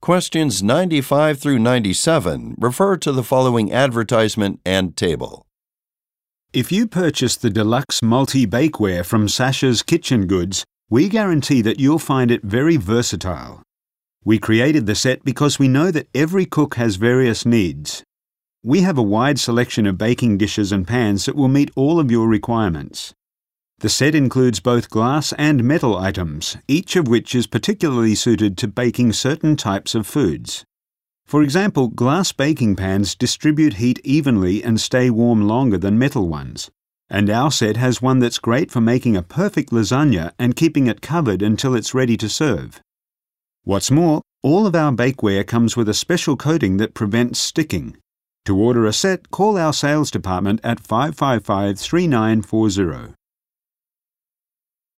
Questions 95 through 97 refer to the following advertisement and table. If you purchase the deluxe multi bakeware from Sasha's Kitchen Goods, we guarantee that you'll find it very versatile. We created the set because we know that every cook has various needs. We have a wide selection of baking dishes and pans that will meet all of your requirements. The set includes both glass and metal items, each of which is particularly suited to baking certain types of foods. For example, glass baking pans distribute heat evenly and stay warm longer than metal ones. And our set has one that's great for making a perfect lasagna and keeping it covered until it's ready to serve. What's more, all of our bakeware comes with a special coating that prevents sticking. To order a set, call our sales department at 555 3940.